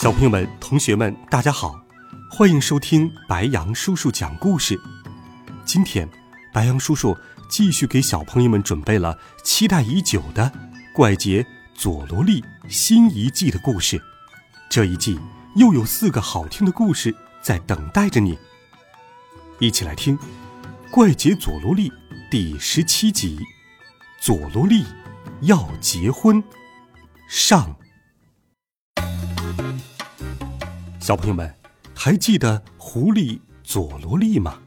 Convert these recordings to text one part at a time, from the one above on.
小朋友们、同学们，大家好，欢迎收听白羊叔叔讲故事。今天，白羊叔叔继续给小朋友们准备了期待已久的《怪杰佐罗利》新一季的故事。这一季又有四个好听的故事在等待着你，一起来听《怪杰佐罗利》第十七集：佐罗利要结婚上。小朋友们，还记得狐狸佐罗利吗？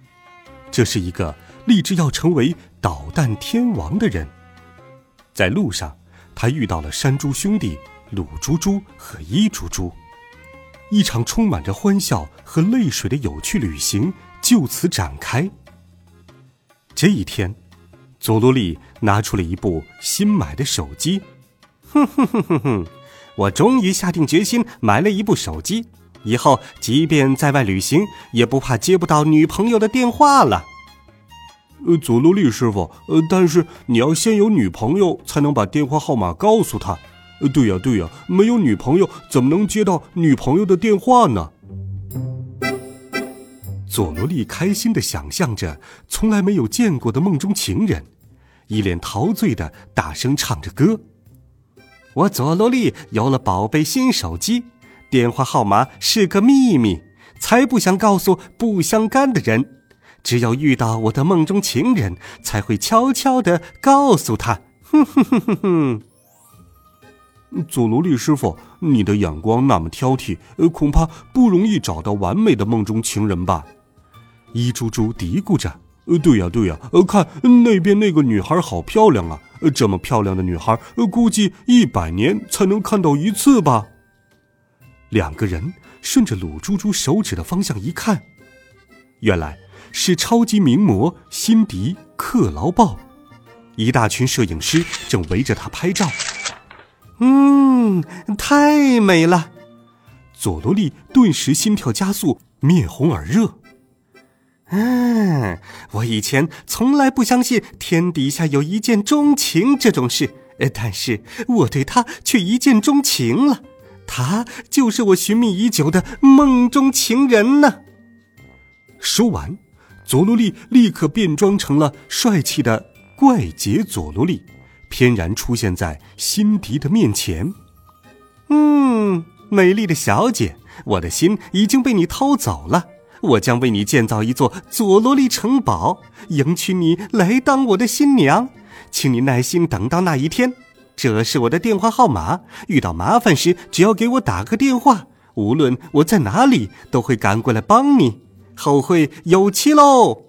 这是一个立志要成为导弹天王的人。在路上，他遇到了山猪兄弟鲁猪猪和伊猪猪，一场充满着欢笑和泪水的有趣旅行就此展开。这一天，佐罗利拿出了一部新买的手机。哼哼哼哼哼，我终于下定决心买了一部手机。以后即便在外旅行，也不怕接不到女朋友的电话了。呃，佐罗利师傅，呃，但是你要先有女朋友，才能把电话号码告诉他。呃，对呀，对呀，没有女朋友怎么能接到女朋友的电话呢？佐罗利开心的想象着从来没有见过的梦中情人，一脸陶醉的大声唱着歌：“我佐罗利有了宝贝新手机。”电话号码是个秘密，才不想告诉不相干的人。只有遇到我的梦中情人，才会悄悄的告诉他。哼哼哼哼哼。佐罗利师傅，你的眼光那么挑剔，恐怕不容易找到完美的梦中情人吧？一猪猪嘀咕着。呃，对呀对呀，呃，看那边那个女孩好漂亮啊！呃，这么漂亮的女孩，呃，估计一百年才能看到一次吧。两个人顺着鲁猪猪手指的方向一看，原来是超级名模辛迪克劳鲍，一大群摄影师正围着她拍照。嗯，太美了！佐罗利顿时心跳加速，面红耳热。嗯，我以前从来不相信天底下有一见钟情这种事，但是我对他却一见钟情了。他就是我寻觅已久的梦中情人呢。说完，佐罗利立刻变装成了帅气的怪杰佐罗利，翩然出现在辛迪的面前。嗯，美丽的小姐，我的心已经被你偷走了。我将为你建造一座佐罗利城堡，迎娶你来当我的新娘。请你耐心等到那一天。这是我的电话号码，遇到麻烦时只要给我打个电话，无论我在哪里，都会赶过来帮你。后会有期喽。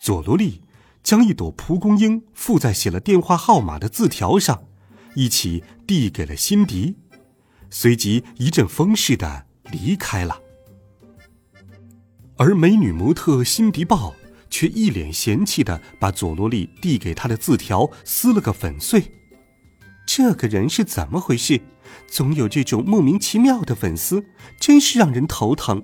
佐罗利将一朵蒲公英附在写了电话号码的字条上，一起递给了辛迪，随即一阵风似的离开了。而美女模特辛迪豹却一脸嫌弃的把佐罗利递给他的字条撕了个粉碎。这个人是怎么回事？总有这种莫名其妙的粉丝，真是让人头疼。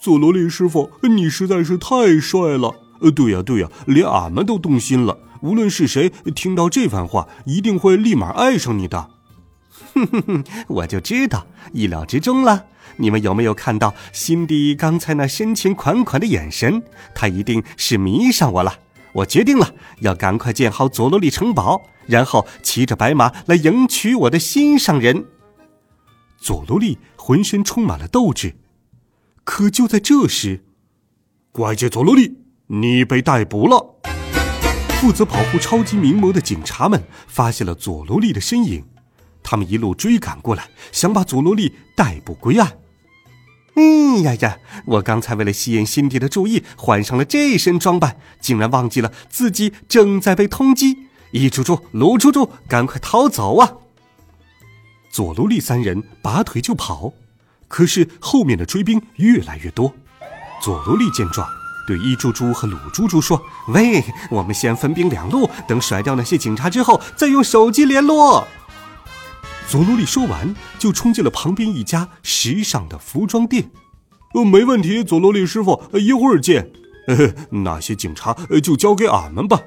佐罗利师傅，你实在是太帅了！呃，对呀对呀，连俺们都动心了。无论是谁听到这番话，一定会立马爱上你的。哼哼哼，我就知道，意料之中了。你们有没有看到辛迪刚才那深情款款的眼神？他一定是迷上我了。我决定了，要赶快建好佐罗利城堡。然后骑着白马来迎娶我的心上人。佐罗利浑身充满了斗志，可就在这时，怪杰佐罗利，你被逮捕了！负责保护超级名模的警察们发现了佐罗利的身影，他们一路追赶过来，想把佐罗利逮捕归案。哎呀呀！我刚才为了吸引辛迪的注意，换上了这身装扮，竟然忘记了自己正在被通缉。一猪猪、鲁猪猪，赶快逃走啊！佐罗利三人拔腿就跑，可是后面的追兵越来越多。佐罗利见状，对一猪猪和鲁猪猪说：“喂，我们先分兵两路，等甩掉那些警察之后，再用手机联络。”佐罗利说完，就冲进了旁边一家时尚的服装店。“呃，没问题，佐罗利师傅，一会儿见。那些警察就交给俺们吧。”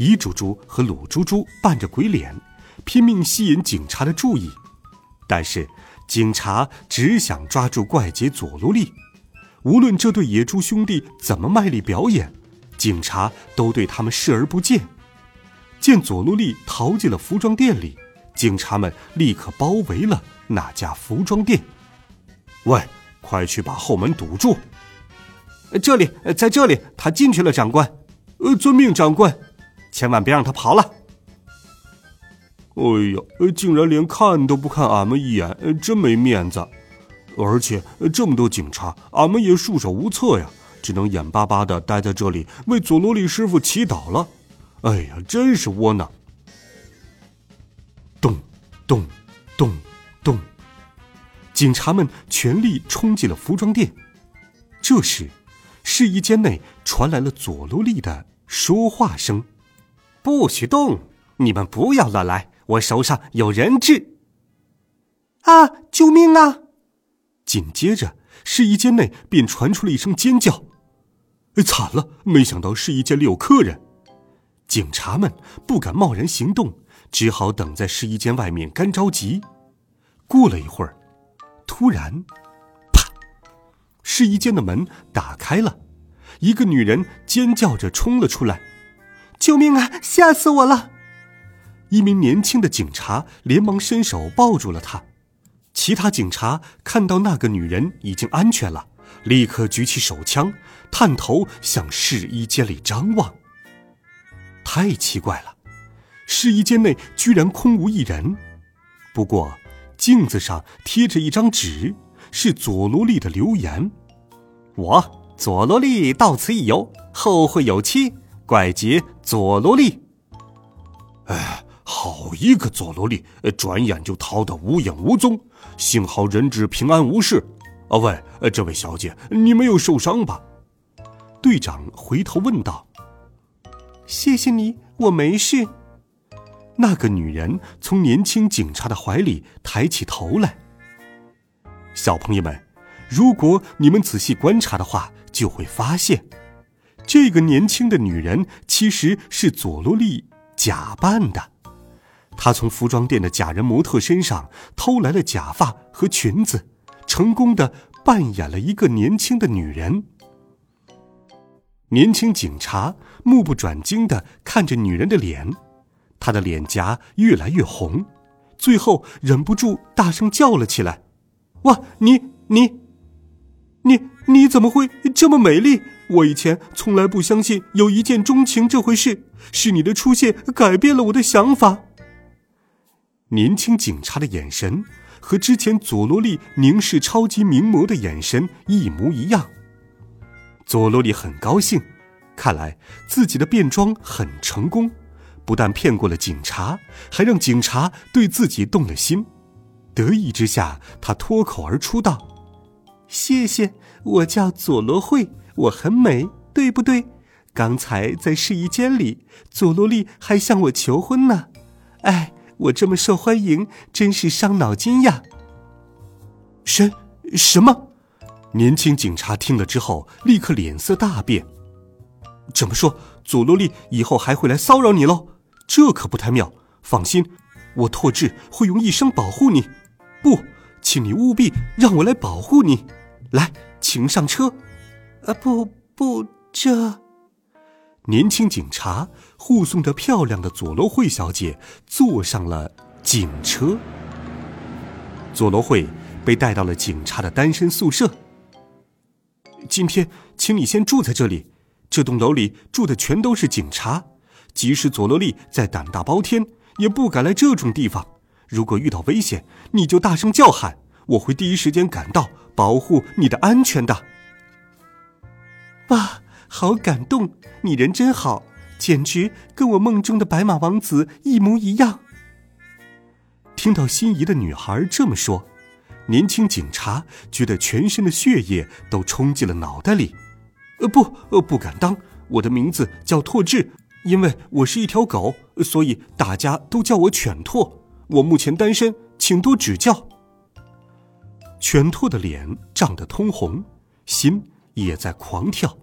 一猪猪和鲁猪猪扮着鬼脸。拼命吸引警察的注意，但是警察只想抓住怪杰佐罗利。无论这对野猪兄弟怎么卖力表演，警察都对他们视而不见。见佐罗利逃进了服装店里，警察们立刻包围了那家服装店。喂，快去把后门堵住！这里，在这里，他进去了，长官。呃，遵命，长官。千万别让他跑了。哎呀，竟然连看都不看俺们一眼，真没面子！而且这么多警察，俺们也束手无策呀，只能眼巴巴的待在这里为佐罗利师傅祈祷了。哎呀，真是窝囊！咚，咚，咚，警察们全力冲进了服装店。这时，试衣间内传来了佐罗利的说话声：“不许动！你们不要乱来！”我手上有人质！啊！救命啊！紧接着，试衣间内便传出了一声尖叫。惨了！没想到试衣间里有客人。警察们不敢贸然行动，只好等在试衣间外面干着急。过了一会儿，突然，啪！试衣间的门打开了，一个女人尖叫着冲了出来：“救命啊！吓死我了！”一名年轻的警察连忙伸手抱住了她，其他警察看到那个女人已经安全了，立刻举起手枪，探头向试衣间里张望。太奇怪了，试衣间内居然空无一人，不过镜子上贴着一张纸，是佐罗利的留言：“我佐罗利到此一游，后会有期。怪杰佐罗利。”哎。好一个佐罗利，转眼就逃得无影无踪，幸好人质平安无事。啊，喂，这位小姐，你没有受伤吧？队长回头问道。谢谢你，我没事。那个女人从年轻警察的怀里抬起头来。小朋友们，如果你们仔细观察的话，就会发现，这个年轻的女人其实是佐罗利假扮的。他从服装店的假人模特身上偷来了假发和裙子，成功的扮演了一个年轻的女人。年轻警察目不转睛的看着女人的脸，她的脸颊越来越红，最后忍不住大声叫了起来：“哇，你你，你你怎么会这么美丽？我以前从来不相信有一见钟情这回事，是你的出现改变了我的想法。”年轻警察的眼神和之前佐罗利凝视超级名模的眼神一模一样。佐罗利很高兴，看来自己的变装很成功，不但骗过了警察，还让警察对自己动了心。得意之下，他脱口而出道：“谢谢，我叫佐罗慧，我很美，对不对？刚才在试衣间里，佐罗利还向我求婚呢。哎。”我这么受欢迎，真是伤脑筋呀！什什么？年轻警察听了之后，立刻脸色大变。怎么说？佐罗利以后还会来骚扰你喽？这可不太妙。放心，我拓志会用一生保护你。不，请你务必让我来保护你。来，请上车。啊，不不，这。年轻警察护送着漂亮的佐罗慧小姐坐上了警车。佐罗慧被带到了警察的单身宿舍。今天，请你先住在这里。这栋楼里住的全都是警察，即使佐罗利再胆大包天，也不敢来这种地方。如果遇到危险，你就大声叫喊，我会第一时间赶到，保护你的安全的。哇！好感动，你人真好，简直跟我梦中的白马王子一模一样。听到心仪的女孩这么说，年轻警察觉得全身的血液都冲进了脑袋里。呃，不，呃，不敢当。我的名字叫拓志，因为我是一条狗，所以大家都叫我犬拓。我目前单身，请多指教。犬拓的脸涨得通红，心也在狂跳。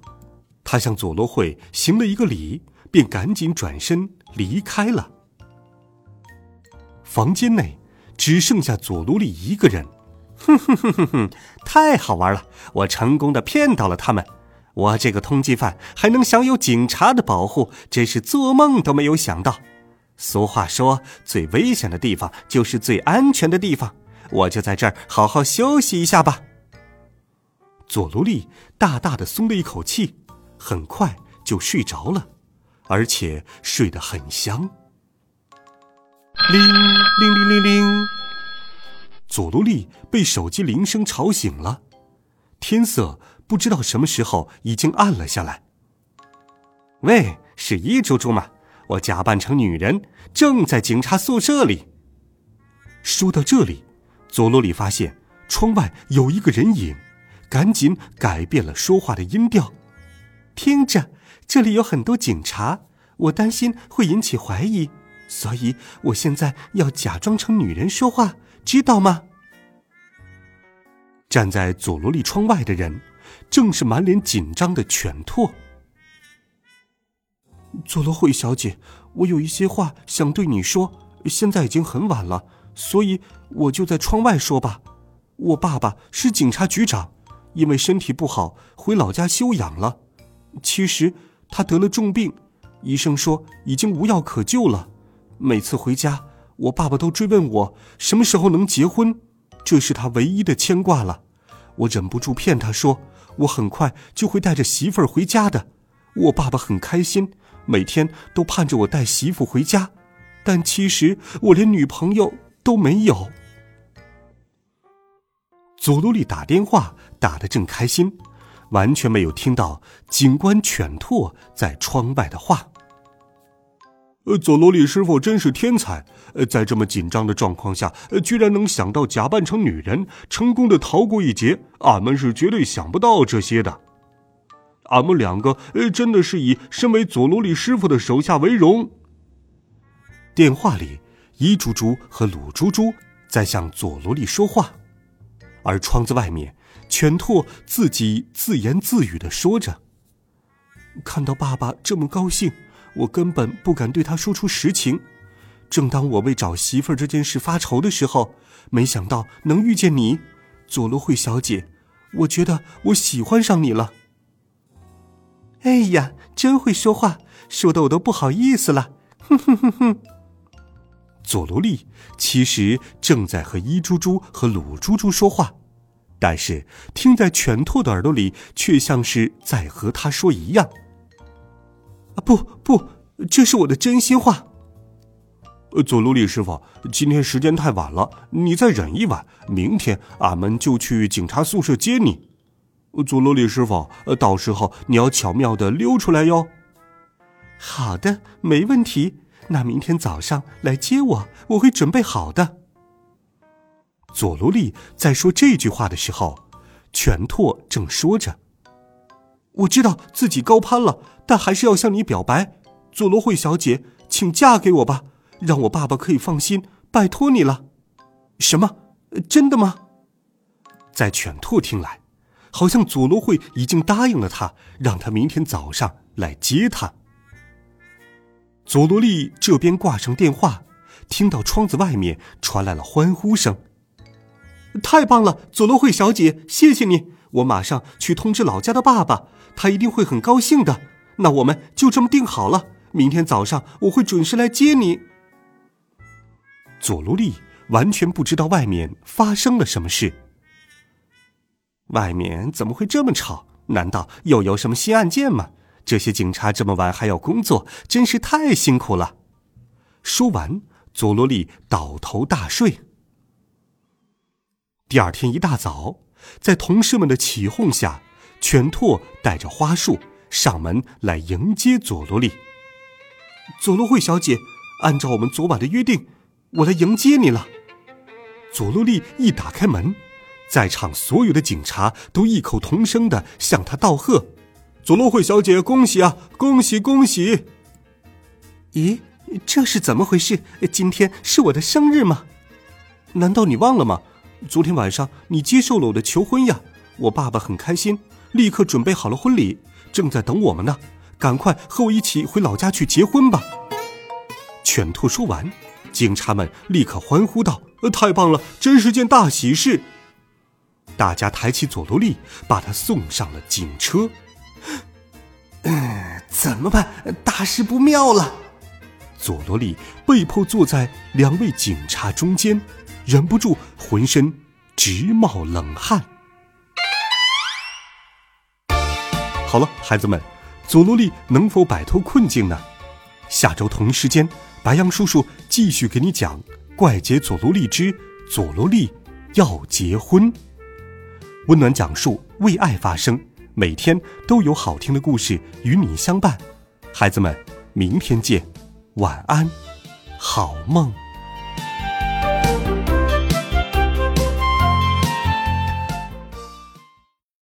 他向佐罗会行了一个礼，便赶紧转身离开了。房间内只剩下佐罗利一个人。哼哼哼哼哼，太好玩了！我成功的骗到了他们。我这个通缉犯还能享有警察的保护，真是做梦都没有想到。俗话说，最危险的地方就是最安全的地方。我就在这儿好好休息一下吧。佐罗利大大的松了一口气，很快就睡着了，而且睡得很香。铃铃铃铃铃，佐罗利被手机铃声吵醒了。天色不知道什么时候已经暗了下来。喂，是伊猪猪吗？我假扮成女人，正在警察宿舍里。说到这里，佐罗里发现窗外有一个人影，赶紧改变了说话的音调。听着，这里有很多警察，我担心会引起怀疑，所以我现在要假装成女人说话，知道吗？站在佐罗里窗外的人，正是满脸紧张的犬拓。佐罗惠小姐，我有一些话想对你说。现在已经很晚了，所以我就在窗外说吧。我爸爸是警察局长，因为身体不好回老家休养了。其实他得了重病，医生说已经无药可救了。每次回家，我爸爸都追问我什么时候能结婚，这是他唯一的牵挂了。我忍不住骗他说，我很快就会带着媳妇儿回家的。我爸爸很开心。每天都盼着我带媳妇回家，但其实我连女朋友都没有。佐罗利打电话打得正开心，完全没有听到警官犬拓在窗外的话。呃，佐罗利师傅真是天才，呃，在这么紧张的状况下，呃，居然能想到假扮成女人，成功的逃过一劫。俺们是绝对想不到这些的。俺们两个，呃，真的是以身为佐罗利师傅的手下为荣。电话里，伊猪猪和鲁猪猪在向佐罗利说话，而窗子外面，犬拓自己自言自语的说着：“看到爸爸这么高兴，我根本不敢对他说出实情。正当我为找媳妇儿这件事发愁的时候，没想到能遇见你，佐罗惠小姐。我觉得我喜欢上你了。”哎呀，真会说话，说的我都不好意思了。哼哼哼哼。佐罗利其实正在和伊猪猪和鲁猪猪说话，但是听在犬兔的耳朵里，却像是在和他说一样。啊，不不，这是我的真心话。呃，佐罗利师傅，今天时间太晚了，你再忍一晚，明天俺们就去警察宿舍接你。佐罗里师傅，到时候你要巧妙的溜出来哟。好的，没问题。那明天早上来接我，我会准备好的。佐罗利在说这句话的时候，犬拓正说着：“我知道自己高攀了，但还是要向你表白，佐罗惠小姐，请嫁给我吧，让我爸爸可以放心，拜托你了。”什么？真的吗？在犬兔听来。好像佐罗会已经答应了他，让他明天早上来接他。佐罗利这边挂上电话，听到窗子外面传来了欢呼声。太棒了，佐罗惠小姐，谢谢你！我马上去通知老家的爸爸，他一定会很高兴的。那我们就这么定好了，明天早上我会准时来接你。佐罗利完全不知道外面发生了什么事。外面怎么会这么吵？难道又有什么新案件吗？这些警察这么晚还要工作，真是太辛苦了。说完，佐罗利倒头大睡。第二天一大早，在同事们的起哄下，犬拓带着花束上门来迎接佐罗利。佐罗惠小姐，按照我们昨晚的约定，我来迎接你了。佐罗利一打开门，在场所有的警察都异口同声的向他道贺：“佐罗惠小姐，恭喜啊，恭喜恭喜！”咦，这是怎么回事？今天是我的生日吗？难道你忘了吗？昨天晚上你接受了我的求婚呀！我爸爸很开心，立刻准备好了婚礼，正在等我们呢。赶快和我一起回老家去结婚吧！犬兔说完，警察们立刻欢呼道：“呃太棒了，真是件大喜事！”大家抬起佐罗利，把他送上了警车。嗯，怎么办？大事不妙了！佐罗利被迫坐在两位警察中间，忍不住浑身直冒冷汗。好了，孩子们。佐罗利能否摆脱困境呢？下周同一时间，白杨叔叔继续给你讲《怪杰佐罗利之佐罗利要结婚》。温暖讲述，为爱发声，每天都有好听的故事与你相伴。孩子们，明天见，晚安，好梦。